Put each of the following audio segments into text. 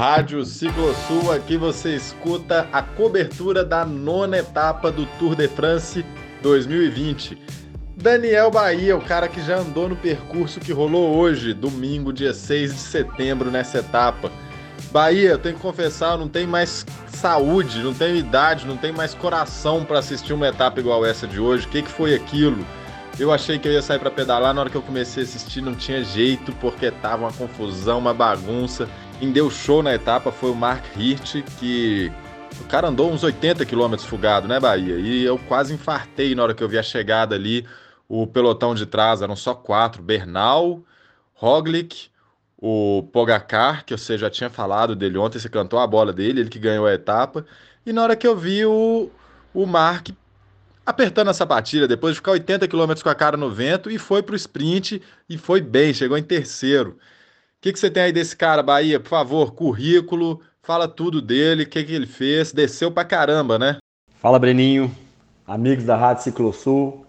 Rádio Ciclosul, aqui você escuta a cobertura da nona etapa do Tour de France 2020. Daniel Bahia, o cara que já andou no percurso que rolou hoje, domingo, dia 6 de setembro, nessa etapa. Bahia, eu tenho que confessar, não tenho mais saúde, não tenho idade, não tenho mais coração para assistir uma etapa igual essa de hoje. O que, que foi aquilo? Eu achei que eu ia sair para pedalar, na hora que eu comecei a assistir não tinha jeito, porque tava uma confusão, uma bagunça. Quem deu show na etapa foi o Mark Hirt, que o cara andou uns 80 quilômetros fugado, né, Bahia? E eu quase infartei na hora que eu vi a chegada ali. O pelotão de trás eram só quatro: Bernal, Roglic, o Pogacar, que você já tinha falado dele ontem, você cantou a bola dele, ele que ganhou a etapa. E na hora que eu vi o, o Mark apertando a sapatilha, depois de ficar 80 km com a cara no vento, e foi para o sprint e foi bem, chegou em terceiro. O que, que você tem aí desse cara, Bahia? Por favor, currículo, fala tudo dele, o que, que ele fez, desceu pra caramba, né? Fala, Breninho, amigos da Rádio Ciclosul.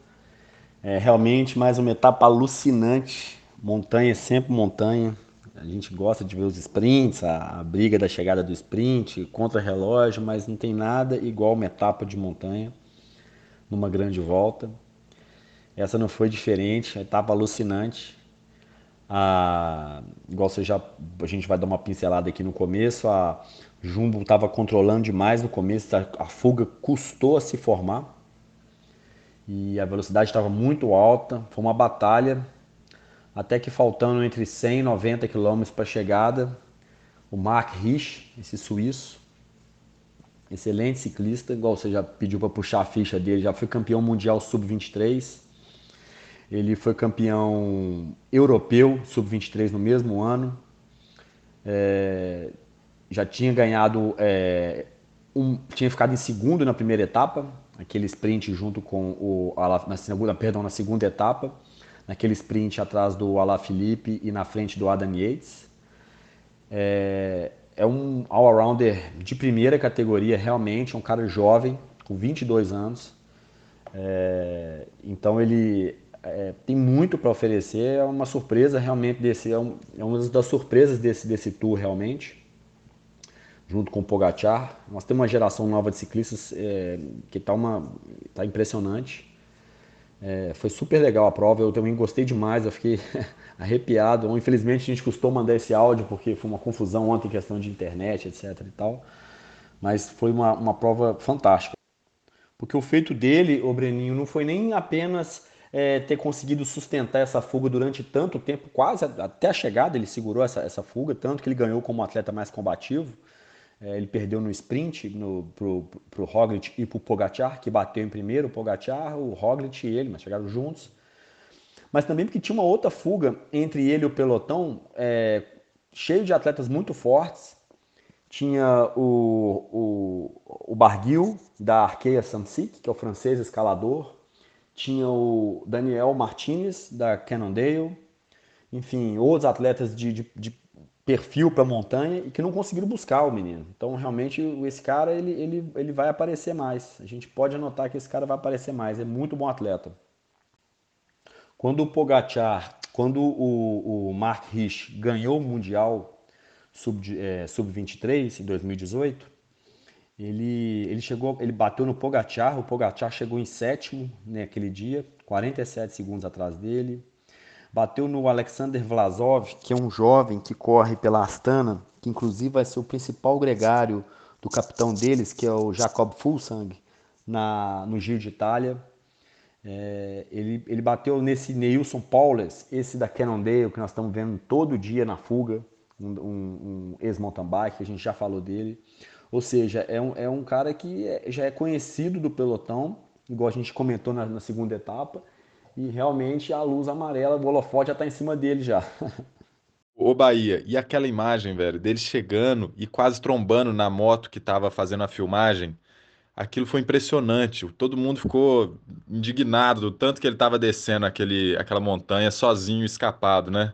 É realmente mais uma etapa alucinante. Montanha, sempre montanha. A gente gosta de ver os sprints, a, a briga da chegada do sprint, contra-relógio, mas não tem nada igual uma etapa de montanha numa grande volta. Essa não foi diferente, etapa alucinante. A, igual você já, a gente vai dar uma pincelada aqui no começo, a Jumbo estava controlando demais no começo, a, a fuga custou a se formar e a velocidade estava muito alta, foi uma batalha, até que faltando entre 100 e 90 km para chegada, o Mark Rich, esse suíço, excelente ciclista, igual você já pediu para puxar a ficha dele, já foi campeão mundial sub-23. Ele foi campeão europeu sub-23 no mesmo ano. É, já tinha ganhado, é, um, tinha ficado em segundo na primeira etapa, aquele sprint junto com o na segunda, perdão, na segunda etapa, naquele sprint atrás do Alaphilippe e na frente do Adam Yates. É, é um all-rounder de primeira categoria, realmente, é um cara jovem, com 22 anos. É, então ele é, tem muito para oferecer, é uma surpresa realmente desse, é, um, é, uma das surpresas desse, desse tour realmente, junto com o Pogacar. Nós temos uma geração nova de ciclistas é, que está tá impressionante. É, foi super legal a prova, eu também gostei demais, eu fiquei arrepiado. Infelizmente a gente custou mandar esse áudio porque foi uma confusão ontem em questão de internet, etc e tal. Mas foi uma, uma prova fantástica. Porque o feito dele, o Breninho, não foi nem apenas é, ter conseguido sustentar essa fuga durante tanto tempo, quase até a chegada ele segurou essa, essa fuga, tanto que ele ganhou como atleta mais combativo. É, ele perdeu no sprint no, pro, pro Roglic e pro Pogacar, que bateu em primeiro, o Pogacar, o Roglic e ele, mas chegaram juntos mas também porque tinha uma outra fuga entre ele e o pelotão, é, cheio de atletas muito fortes. Tinha o, o, o Barguil, da Arqueia Samsic, que é o francês escalador. Tinha o Daniel Martinez, da Cannondale. Enfim, outros atletas de, de, de perfil para montanha e que não conseguiram buscar o menino. Então, realmente, esse cara ele, ele, ele vai aparecer mais. A gente pode anotar que esse cara vai aparecer mais. É muito bom atleta. Quando o Pogacar, quando o, o Mark Rich ganhou o Mundial Sub-23 é, sub em 2018, ele, ele chegou, ele bateu no Pogacar, o Pogacar chegou em sétimo naquele né, dia, 47 segundos atrás dele. Bateu no Alexander Vlasov, que é um jovem que corre pela Astana, que inclusive vai ser o principal gregário do capitão deles, que é o Jacob Fulsang, na, no Giro de Itália. É, ele, ele bateu nesse Neilson Paulus, esse da Cannondale, que nós estamos vendo todo dia na fuga, um, um, um ex-mountain bike, a gente já falou dele. Ou seja, é um, é um cara que é, já é conhecido do pelotão, igual a gente comentou na, na segunda etapa, e realmente a luz amarela, o holofote já está em cima dele já. Ô Bahia, e aquela imagem, velho, dele chegando e quase trombando na moto que estava fazendo a filmagem, aquilo foi impressionante. Todo mundo ficou indignado do tanto que ele estava descendo aquele, aquela montanha sozinho, escapado, né?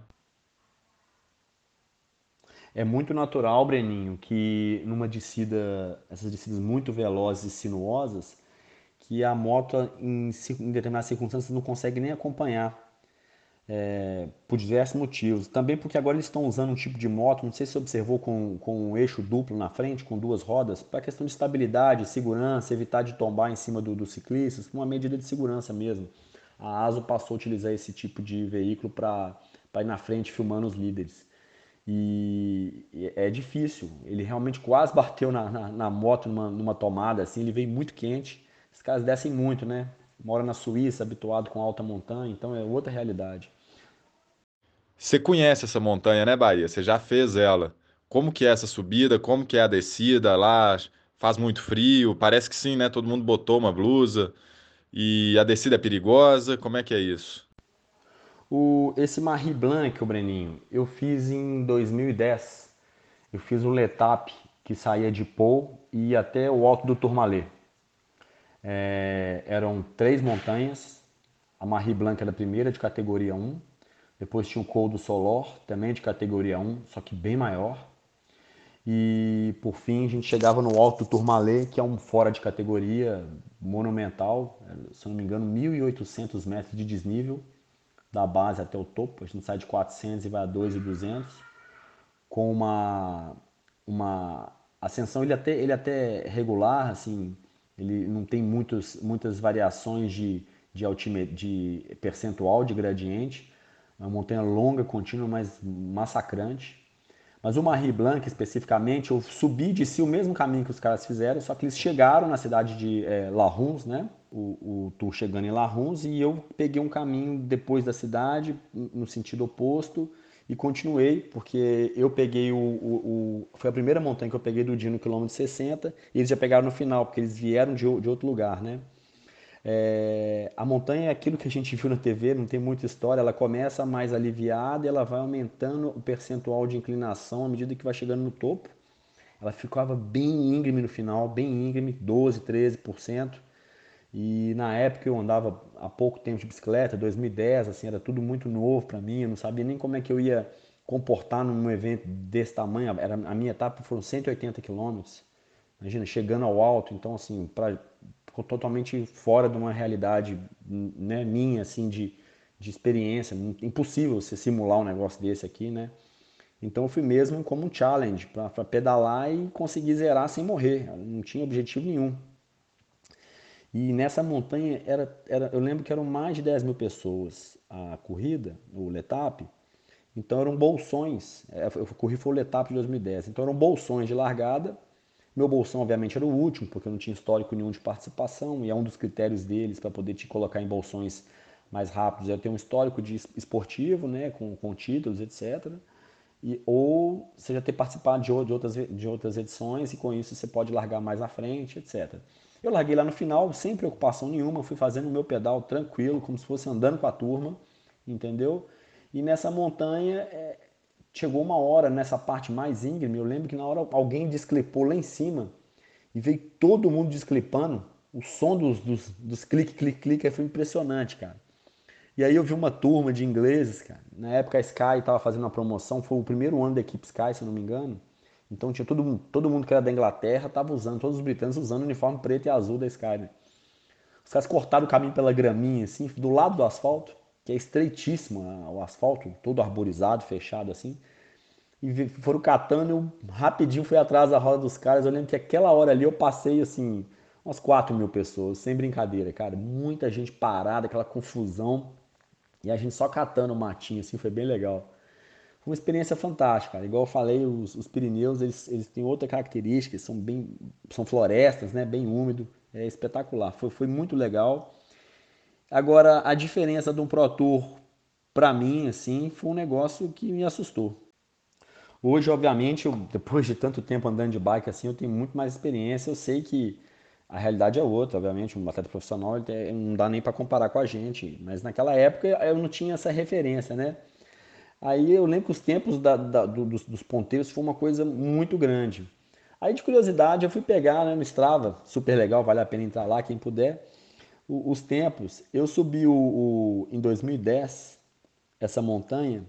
É muito natural, Breninho, que numa descida, essas descidas muito velozes e sinuosas, que a moto em, em determinadas circunstâncias não consegue nem acompanhar. é, por diversos motivos. Também porque agora eles estão usando um tipo de moto, não sei se você observou, com, com um eixo duplo na frente, com duas rodas, para questão de estabilidade, segurança, evitar de tombar em cima dos do ciclistas, uma medida de segurança mesmo. A ASO passou a utilizar esse tipo de veículo para ir na frente filmando os líderes. E é difícil, ele realmente quase bateu na, na, na moto numa, numa tomada, assim, ele veio muito quente. Os caras descem muito, né? Mora na Suíça, habituado com alta montanha, então é outra realidade. Você conhece essa montanha, né, Bahia? Você já fez ela. Como que é essa subida? Como que é a descida lá? Faz muito frio? Parece que sim, né? Todo mundo botou uma blusa. E a descida é perigosa? Como é que é isso? O, esse Marie Blanc, o Breninho, eu fiz em 2010. Eu fiz um letap que saía de Pou e ia até o alto do Tourmalet. É, eram três montanhas. A Marie Blanc era a primeira de categoria 1. Depois tinha o Col do Solor, também de categoria 1, só que bem maior. E por fim a gente chegava no Alto do Tourmalet, que é um fora de categoria monumental, se não me engano, 1.800 metros de desnível da base até o topo. A gente sai de 400 e vai a 2.200, com uma, uma ascensão ele até, ele até regular, assim, ele não tem muitos, muitas variações de, de, altime, de percentual de gradiente, é uma montanha longa, contínua, mas massacrante. Mas o Marie Blanc, especificamente, eu subi de si o mesmo caminho que os caras fizeram, só que eles chegaram na cidade de é, La né? O, o tour chegando em La Runs, e eu peguei um caminho depois da cidade, no sentido oposto, e continuei, porque eu peguei o, o, o, Foi a primeira montanha que eu peguei do dia no quilômetro 60, e eles já pegaram no final, porque eles vieram de, de outro lugar, né? É, a montanha é aquilo que a gente viu na TV, não tem muita história, ela começa mais aliviada e ela vai aumentando o percentual de inclinação à medida que vai chegando no topo. Ela ficava bem íngreme no final, bem íngreme, 12, 13%. E na época eu andava há pouco tempo de bicicleta, 2010, assim, era tudo muito novo para mim, eu não sabia nem como é que eu ia comportar num evento desse tamanho. Era, a minha etapa foram 180 quilômetros. Imagina, chegando ao alto, então assim, para totalmente fora de uma realidade né, minha, assim, de, de experiência. Impossível você simular um negócio desse aqui, né? Então eu fui mesmo como um challenge para pedalar e conseguir zerar sem morrer. não tinha objetivo nenhum. E nessa montanha, era, era, eu lembro que eram mais de 10 mil pessoas a corrida, o Letap. Então eram bolsões. É, eu corri foi o Letap de 2010. Então eram bolsões de largada meu bolsão, obviamente, era o último, porque eu não tinha histórico nenhum de participação, e é um dos critérios deles para poder te colocar em bolsões mais rápidos. É ter um histórico de esportivo, né, com, com títulos, etc. E, ou já ter participado de, de, outras, de outras edições, e com isso você pode largar mais à frente, etc. Eu larguei lá no final, sem preocupação nenhuma, fui fazendo o meu pedal tranquilo, como se fosse andando com a turma, entendeu? E nessa montanha, é, chegou uma hora nessa parte mais íngreme, eu lembro que na hora alguém desclipou lá em cima e veio todo mundo desclipando. O som dos, dos, dos clique, clique, clique foi impressionante, cara. E aí eu vi uma turma de ingleses, cara. Na época a Sky estava fazendo uma promoção, foi o primeiro ano da equipe Sky, se eu não me engano. Então tinha todo mundo, todo mundo que era da Inglaterra estava usando, todos os britânicos usando o uniforme preto e azul da Sky, né? Os caras cortaram o caminho pela graminha, assim, do lado do asfalto que é estreitíssimo, o asfalto todo arborizado, fechado assim. E foram catando, eu rapidinho fui atrás da roda dos caras. Eu lembro que aquela hora ali eu passei assim, umas 4 mil pessoas, sem brincadeira, cara. Muita gente parada, aquela confusão. E a gente só catando o matinho, assim, foi bem legal. Foi uma experiência fantástica, cara. Igual eu falei, os, os Pirineus, eles, eles têm outra característica, são bem, são florestas, né, bem úmido, é espetacular. Foi, foi muito legal. Agora, a diferença de um Pro Tour para mim, assim, foi um negócio que me assustou. Hoje, obviamente, eu, depois de tanto tempo andando de bike, assim, eu tenho muito mais experiência. Eu sei que a realidade é outra, obviamente. Um atleta profissional ele não dá nem para comparar com a gente. Mas naquela época eu não tinha essa referência, né? Aí eu lembro que os tempos da, da, do, dos, dos, ponteiros foi uma coisa muito grande. Aí de curiosidade eu fui pegar né, no Strava, super legal, vale a pena entrar lá quem puder os tempos. Eu subi o, o, em 2010 essa montanha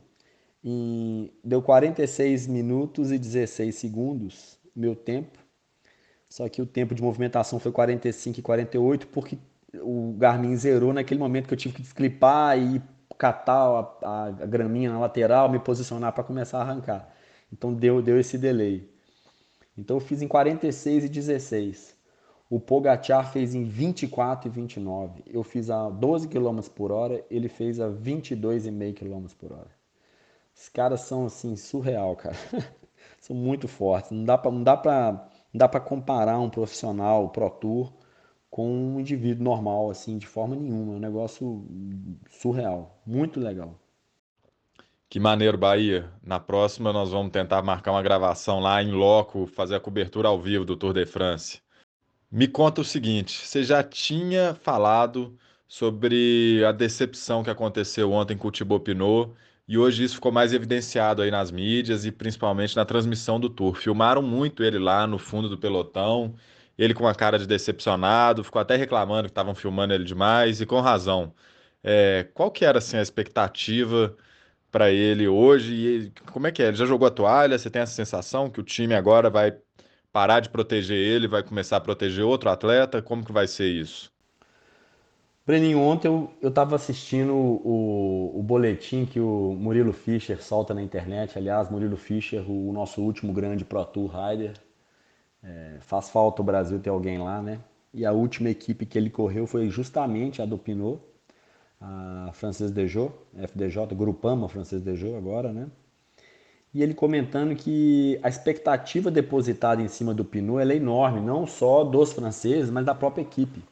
em, deu 46 minutos e 16 segundos meu tempo. Só que o tempo de movimentação foi 45 e 48 porque o Garmin zerou naquele momento que eu tive que desclipar e catar a, a graminha na lateral, me posicionar para começar a arrancar. Então deu, deu esse delay. Então eu fiz em 46 e 16. O Pogacar fez em 24 e 29. Eu fiz a 12 km por hora, ele fez a 22,5 km por hora. Os caras são assim surreal, cara. são muito fortes. Não dá para não dá para não dá para comparar um profissional Pro Tour com um indivíduo normal assim de forma nenhuma. É um negócio surreal, muito legal. Que maneiro, Bahia. Na próxima nós vamos tentar marcar uma gravação lá em loco, fazer a cobertura ao vivo do Tour de France. Me conta o seguinte, você já tinha falado sobre a decepção que aconteceu ontem com o Thibaut Pinot e hoje isso ficou mais evidenciado aí nas mídias e principalmente na transmissão do Tour. Filmaram muito ele lá no fundo do pelotão, ele com uma cara de decepcionado, ficou até reclamando que estavam filmando ele demais e com razão. É, qual que era assim a expectativa para ele hoje? E como é que é? Ele já jogou a toalha? Você tem essa sensação que o time agora vai parar de proteger ele, vai começar a proteger outro atleta? Como que vai ser isso? Breninho, ontem eu estava assistindo o, o boletim que o Murilo Fischer solta na internet. Aliás, Murilo Fischer, o nosso último grande Pro Tour Rider. É, faz falta o Brasil ter alguém lá, né? E a última equipe que ele correu foi justamente a do Pinot, a Francis Dejot, FDJ, Grupama Francis Dejot agora, né? E ele comentando que a expectativa depositada em cima do Pinot é enorme, não só dos franceses, mas da própria equipe.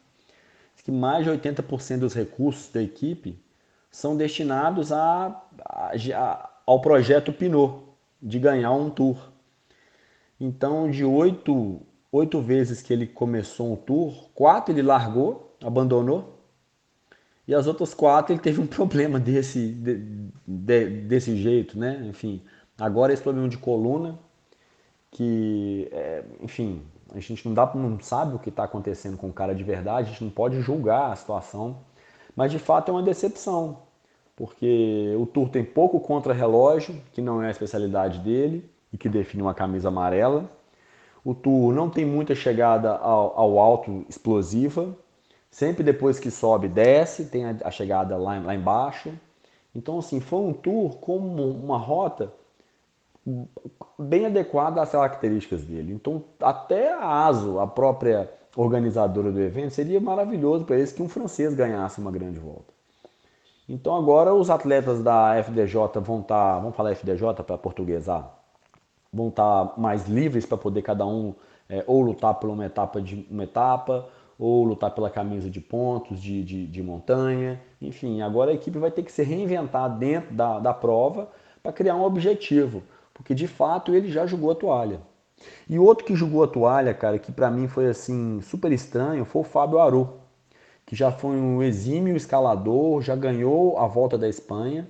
Que mais de 80% dos recursos da equipe são destinados a, a, a, ao projeto Pinot, de ganhar um tour. Então, de oito, oito vezes que ele começou um tour, quatro ele largou, abandonou, e as outras quatro ele teve um problema desse, de, de, desse jeito, né? Enfim, Agora esse problema de coluna, que, é, enfim, a gente não, dá, não sabe o que está acontecendo com o cara de verdade, a gente não pode julgar a situação, mas de fato é uma decepção, porque o Tour tem pouco contra-relógio, que não é a especialidade dele e que define uma camisa amarela. O Tour não tem muita chegada ao, ao alto explosiva, sempre depois que sobe desce, tem a, a chegada lá, lá embaixo. Então, assim, foi um Tour com uma rota bem adequada às características dele. Então, até a ASO, a própria organizadora do evento, seria maravilhoso para eles que um francês ganhasse uma grande volta. Então, agora os atletas da FDJ vão estar, tá, vamos falar FDJ para portuguesar, vão estar tá mais livres para poder cada um é, ou lutar por uma etapa, de, uma etapa ou lutar pela camisa de pontos, de, de, de montanha, enfim, agora a equipe vai ter que se reinventar dentro da, da prova para criar um objetivo porque de fato ele já jogou a toalha. E outro que jogou a toalha, cara, que para mim foi assim super estranho, foi o Fábio Aru, que já foi um exímio escalador, já ganhou a volta da Espanha.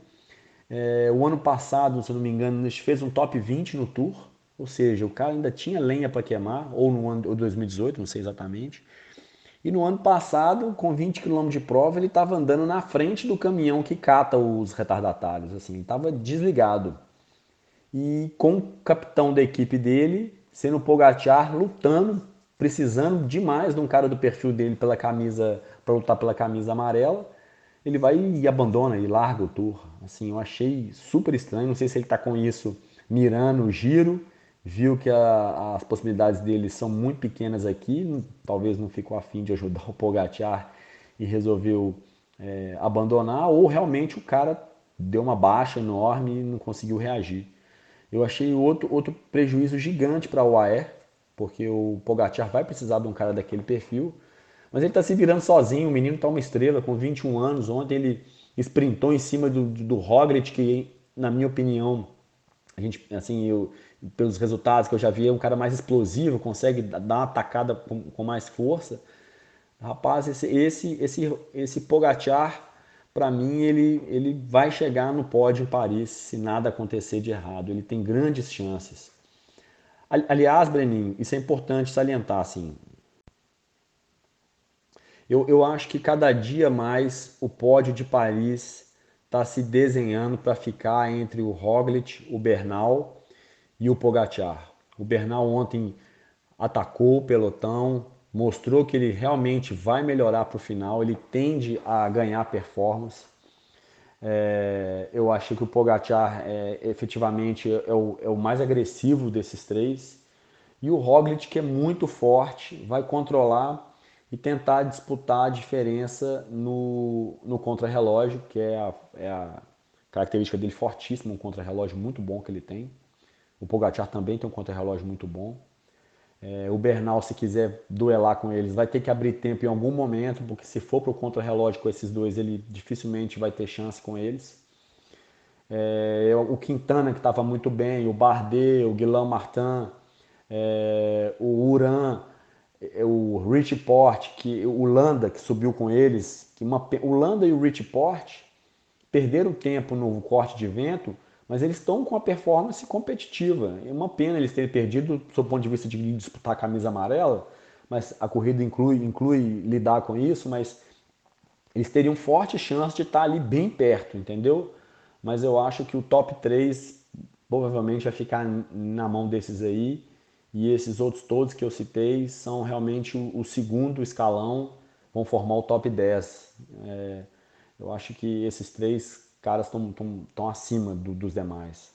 É, o ano passado, se eu não me engano, fez um top 20 no Tour, ou seja, o cara ainda tinha lenha para queimar, ou no ano ou 2018, não sei exatamente. E no ano passado, com 20 km de prova, ele estava andando na frente do caminhão que cata os retardatários, assim, estava desligado e com o capitão da equipe dele, sendo o Pogacar, lutando, precisando demais de um cara do perfil dele pela camisa, para lutar pela camisa amarela, ele vai e abandona e larga o tour. Assim, eu achei super estranho, não sei se ele está com isso mirando o giro, viu que a, as possibilidades dele são muito pequenas aqui, talvez não ficou afim de ajudar o Pogacar e resolveu é, abandonar, ou realmente o cara deu uma baixa enorme e não conseguiu reagir. Eu achei outro, outro prejuízo gigante para o UAE, porque o Pogacar vai precisar de um cara daquele perfil, mas ele está se virando sozinho, o menino está uma estrela, com 21 anos, ontem ele sprintou em cima do, do Roglic, que na minha opinião, a gente, assim, eu, pelos resultados que eu já vi, é um cara mais explosivo, consegue dar uma atacada com, com mais força. Rapaz, esse, esse, esse, esse Pogacar para mim ele, ele vai chegar no pódio em Paris se nada acontecer de errado. Ele tem grandes chances. Aliás, Breninho, isso é importante salientar, assim. Eu, eu acho que cada dia mais o pódio de Paris está se desenhando para ficar entre o Roglic, o Bernal e o Pogacar. O Bernal ontem atacou o pelotão, mostrou que ele realmente vai melhorar para o final, ele tende a ganhar performance. É, eu achei que o Pogacar é, efetivamente é o, é o, mais agressivo desses três. E o Roglic, que é muito forte, vai controlar e tentar disputar a diferença no, no contrarrelógio, que é a, é a característica dele fortíssima, um contrarrelógio muito bom que ele tem. O Pogacar também tem um contrarrelógio muito bom. É, o Bernal, se quiser duelar com eles, vai ter que abrir tempo em algum momento, porque se for para o contra-relógio com esses dois, ele dificilmente vai ter chance com eles. É, o Quintana, que estava muito bem, o Bardet, o Guilherme Martin, é, o Uran, é, o Rich Port, que, o Landa, que subiu com eles. Que uma, o Landa e o Rich Port perderam tempo no corte de vento mas eles estão com a performance competitiva. É uma pena eles terem perdido, do ponto de vista de disputar a camisa amarela, mas a corrida inclui, inclui lidar com isso, mas eles teriam forte chance de estar ali bem perto, entendeu? Mas eu acho que o top 3 provavelmente vai ficar na mão desses aí, e esses outros todos que eu citei são realmente o, o segundo escalão, vão formar o top 10. É, eu acho que esses três caras estão acima do, dos demais.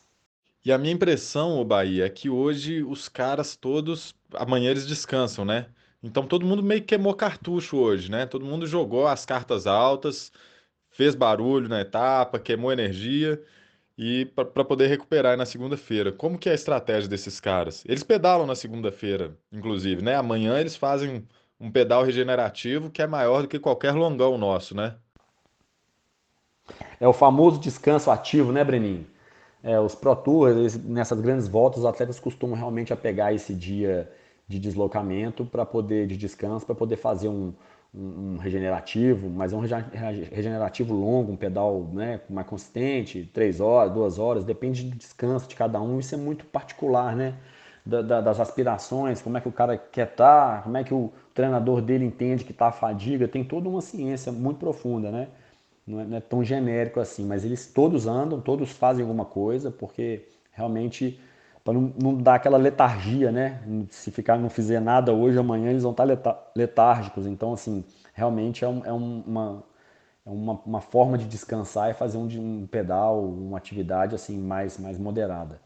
E a minha impressão, o Bahia, é que hoje os caras todos, amanhã eles descansam, né? Então todo mundo meio que queimou cartucho hoje, né? Todo mundo jogou as cartas altas, fez barulho na etapa, queimou energia e para poder recuperar na segunda-feira. Como que é a estratégia desses caras? Eles pedalam na segunda-feira, inclusive, né? Amanhã eles fazem um pedal regenerativo que é maior do que qualquer longão nosso, né? É o famoso descanso ativo, né, Breninho? É, os Pro Tours, nessas grandes voltas, os atletas costumam realmente pegar esse dia de deslocamento para poder, de descanso, para poder fazer um, um, um, regenerativo, mas é um regenerativo longo, um pedal né, mais consistente, três horas, duas horas, depende do descanso de cada um, isso é muito particular, né? Da, da, das aspirações, como é que o cara quer estar, tá, como é que o treinador dele entende que está a fadiga, tem toda uma ciência muito profunda, né? Não é, não é tão genérico assim, mas eles todos andam, todos fazem alguma coisa, porque realmente para não, não, dar aquela letargia, né? Se ficar não fizer nada hoje, amanhã eles vão estar letárgicos. Então, assim, realmente é, um, é uma, é uma, uma, forma de descansar e fazer um, um, pedal, uma atividade assim mais, mais moderada.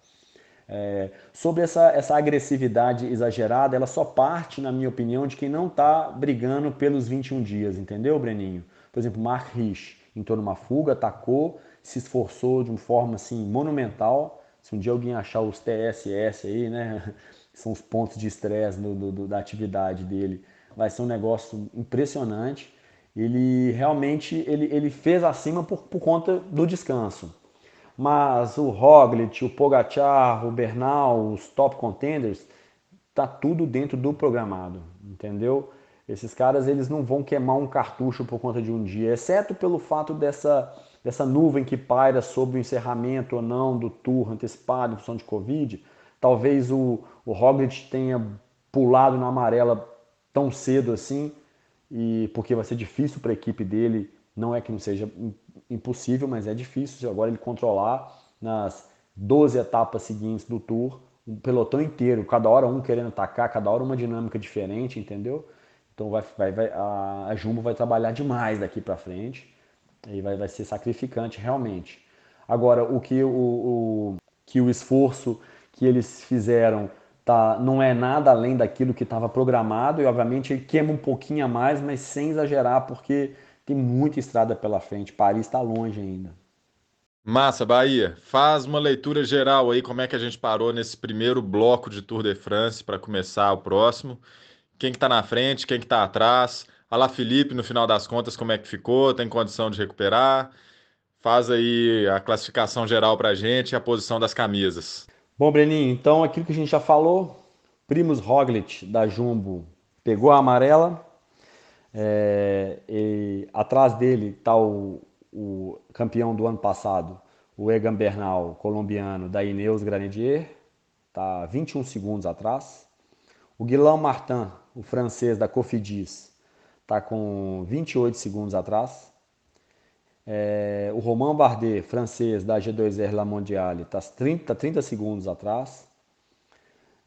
É, sobre essa, essa agressividade exagerada, ela só parte, na minha opinião, de quem não está brigando pelos 21 dias, entendeu, Breninho? Por exemplo, Mark Rich entrou numa fuga, atacou, se esforçou de uma forma assim monumental. Se um dia alguém achar os TSS aí, né, são os pontos de estresse da atividade dele, vai ser um negócio impressionante. Ele realmente ele, ele fez acima por, por conta do descanso. Mas o Roglic, o Pogacar, o Bernal, os top contenders, tá tudo dentro do programado, entendeu? Esses caras eles não vão queimar um cartucho por conta de um dia, exceto pelo fato dessa, dessa nuvem que paira sobre o encerramento ou não do tour antecipado em função de Covid. Talvez o, o Roglic tenha pulado na amarela tão cedo assim, e porque vai ser difícil para a equipe dele. Não é que não seja impossível, mas é difícil agora ele controlar nas 12 etapas seguintes do tour, o pelotão inteiro, cada hora um querendo atacar, cada hora uma dinâmica diferente, entendeu? Então vai, vai, vai, a, a Jumbo vai trabalhar demais daqui para frente e vai, vai ser sacrificante realmente. Agora, o que o, o, que o esforço que eles fizeram tá, não é nada além daquilo que estava programado e, obviamente, queima um pouquinho a mais, mas sem exagerar, porque tem muita estrada pela frente. Paris está longe ainda. Massa, Bahia. Faz uma leitura geral aí, como é que a gente parou nesse primeiro bloco de Tour de France para começar o próximo quem que tá na frente, quem que tá atrás. Alá Felipe, no final das contas, como é que ficou? Tem condição de recuperar? Faz aí a classificação geral pra gente e a posição das camisas. Bom, Breninho, então aquilo que a gente já falou, Primus Roglic da Jumbo pegou a amarela, é, atrás dele está o, o, campeão do ano passado, o Egan Bernal, colombiano, da Ineos Granadier, está 21 segundos atrás. O Guilherme Martin, o francês da Cofidis, está com 28 segundos atrás. É, o Romain Bardet, francês da G2R La Mondiale, está 30, 30 segundos atrás.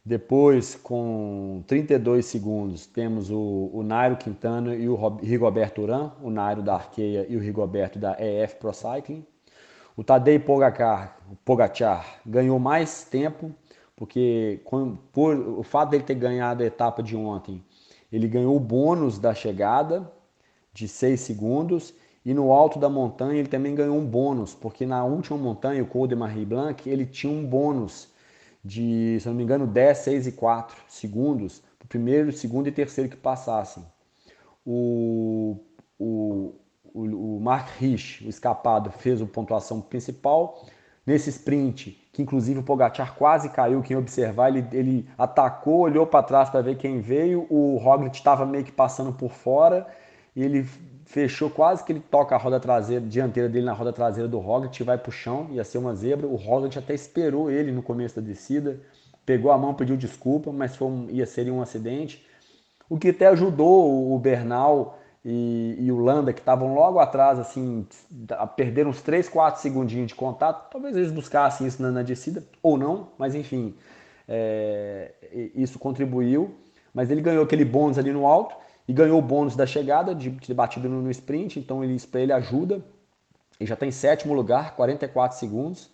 Depois, com 32 segundos, temos o, o Nairo Quintana e o Rigoberto Urán, o Nairo da Arqueia e o Rigoberto da EF Pro Cycling. O Tadej Pogacar, Pogacar ganhou mais tempo, porque por o fato dele ter ganhado a etapa de ontem, ele ganhou o bônus da chegada de 6 segundos e no alto da montanha ele também ganhou um bônus, porque na última montanha, o Col de Marie Blanc, ele tinha um bônus de, se não me engano, 10, 6 e 4 segundos, o primeiro, segundo e terceiro que passassem. O, o, o, o Mark Rich, o escapado, fez a pontuação principal. Nesse sprint, que inclusive o Pogacar quase caiu, quem observar, ele, ele atacou, olhou para trás para ver quem veio, o Roglic estava meio que passando por fora, e ele fechou quase que ele toca a roda traseira, dianteira dele na roda traseira do Roglic vai para o chão, ia ser uma zebra. O Roglic até esperou ele no começo da descida, pegou a mão, pediu desculpa, mas foi um, ia ser um acidente. O que até ajudou o Bernal e, e o Landa, que estavam logo atrás, assim, a perder uns 3, 4 segundinhos de contato. Talvez eles buscassem isso na, na descida, ou não, mas enfim, é, isso contribuiu. Mas ele ganhou aquele bônus ali no alto e ganhou o bônus da chegada de ter batido no, no sprint, então ele, isso para ele ajuda. Ele já está em sétimo lugar, 44 segundos,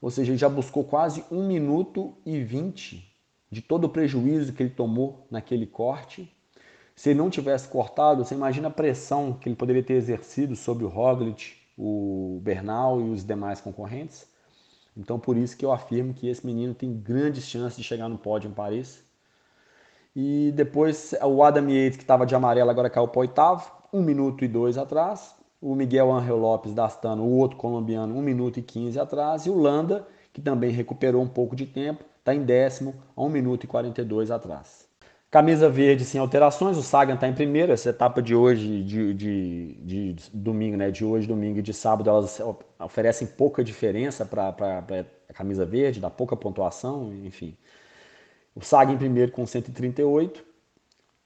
ou seja, ele já buscou quase 1 minuto e 20 de todo o prejuízo que ele tomou naquele corte. Se ele não tivesse cortado, você imagina a pressão que ele poderia ter exercido sobre o Roglic, o Bernal e os demais concorrentes. Então, por isso que eu afirmo que esse menino tem grandes chances de chegar no pódio em Paris. E depois o Adam Yates, que estava de amarelo, agora caiu para oitavo, um minuto e dois atrás. O Miguel Angel Lopes da Astana, o outro colombiano, um minuto e quinze atrás. E o Landa, que também recuperou um pouco de tempo, está em décimo, a um minuto e quarenta e dois atrás. Camisa verde sem alterações, o Sagan está em primeiro. Essa etapa de hoje, de, de, de, domingo, né? De hoje, domingo e de sábado, elas oferecem pouca diferença para a camisa verde, dá pouca pontuação, enfim. O Saga em primeiro com 138,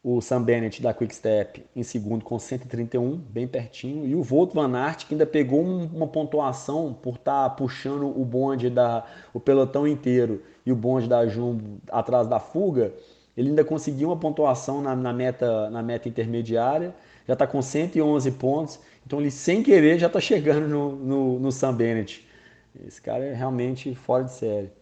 o Sam Bennett da Quick Step em segundo com 131, bem pertinho, e o Volt Van Aert que ainda pegou uma pontuação por estar tá puxando o bonde da o pelotão inteiro e o bonde da Jumbo atrás da fuga, ele ainda conseguiu uma pontuação na, na meta na meta intermediária, já está com 111 pontos, então ele sem querer já está chegando no, no, no Sam Bennett. Esse cara é realmente fora de série.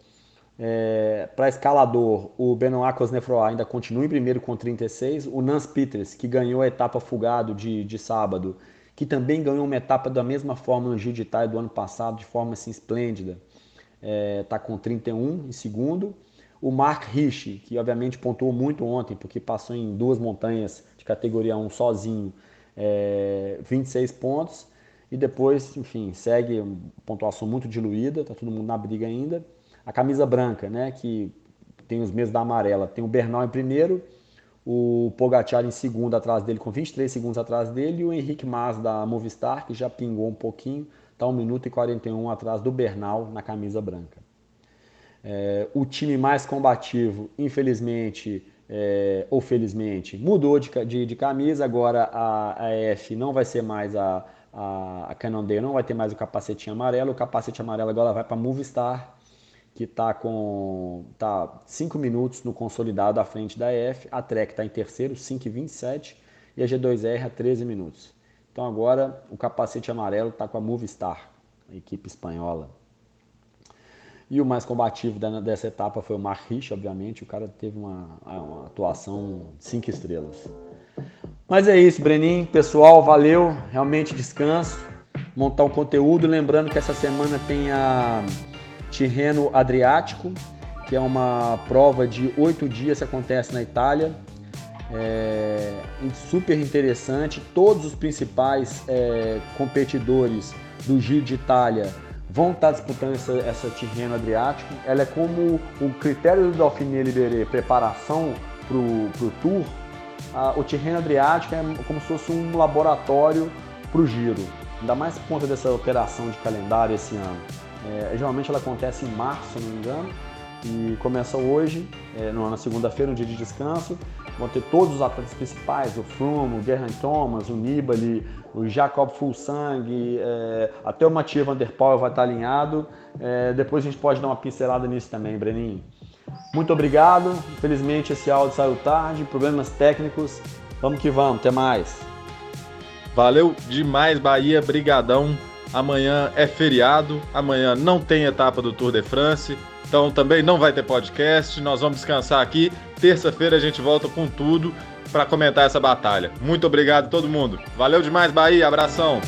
É, para escalador, o Benoit Cosnefroy ainda continua em primeiro com 36. O Nance Peters, que ganhou a etapa fugado de, de sábado, que também ganhou uma etapa da mesma forma no Giro de Itália do ano passado, de forma assim esplêndida, está é, tá com 31 em segundo. O Mark Rich, que obviamente pontuou muito ontem, porque passou em duas montanhas de categoria 1 sozinho, é, 26 pontos. E depois, enfim, segue pontuação muito diluída, está todo mundo na briga ainda. A camisa branca, né, que tem os mesmos da amarela, tem o Bernal em primeiro, o Pogacar em segundo atrás dele, com 23 segundos atrás dele, e o Henrique Mas da Movistar, que já pingou um pouquinho, está 1 minuto e 41 atrás do Bernal na camisa branca. É, o time mais combativo, infelizmente, é, ou felizmente, mudou de, de, de, camisa, agora a, a F não vai ser mais a, a, a Cannondale, não vai ter mais o capacetinho amarelo, o capacete amarelo agora vai para Movistar, que está com tá 5 minutos no consolidado à frente da EF, a Trek está em terceiro, 5,27 e a G2R a 13 minutos. Então agora o capacete amarelo está com a Movistar, a equipe espanhola. E o mais combativo dessa etapa foi o Mark Rich, obviamente, o cara teve uma, uma atuação 5 estrelas. Mas é isso, Brenin, pessoal, valeu, realmente descanso, montar um conteúdo, lembrando que essa semana tem a Tirreno Adriático, que é uma prova de oito dias que acontece na Itália. É super interessante. Todos os principais é, competidores do Giro de Itália vão estar disputando essa, essa Tirreno Adriático. Ela é como o critério do Dauphiné Libéré, preparação para o Tour. Ah, o Tirreno Adriático é como se fosse um laboratório para o Giro. Ainda mais por conta dessa operação de calendário esse ano. É, geralmente ela acontece em março, se não me engano, e começa hoje, é, na segunda-feira, um dia de descanso. Vão ter todos os atletas principais, o Froome, o Geraint Thomas, o Nibali, o Jacob Fulsang, é, até o Mathieu Van Der Poel vai estar alinhado. É, depois a gente pode dar uma pincelada nisso também, Breninho. Muito obrigado. Infelizmente esse áudio saiu tarde, problemas técnicos. Vamos que vamos, até mais. Valeu demais, Bahia. Brigadão. Amanhã é feriado, amanhã não tem etapa do Tour de France, então também não vai ter podcast. Nós vamos descansar aqui. Terça-feira a gente volta com tudo para comentar essa batalha. Muito obrigado a todo mundo. Valeu demais, Bahia. Abração.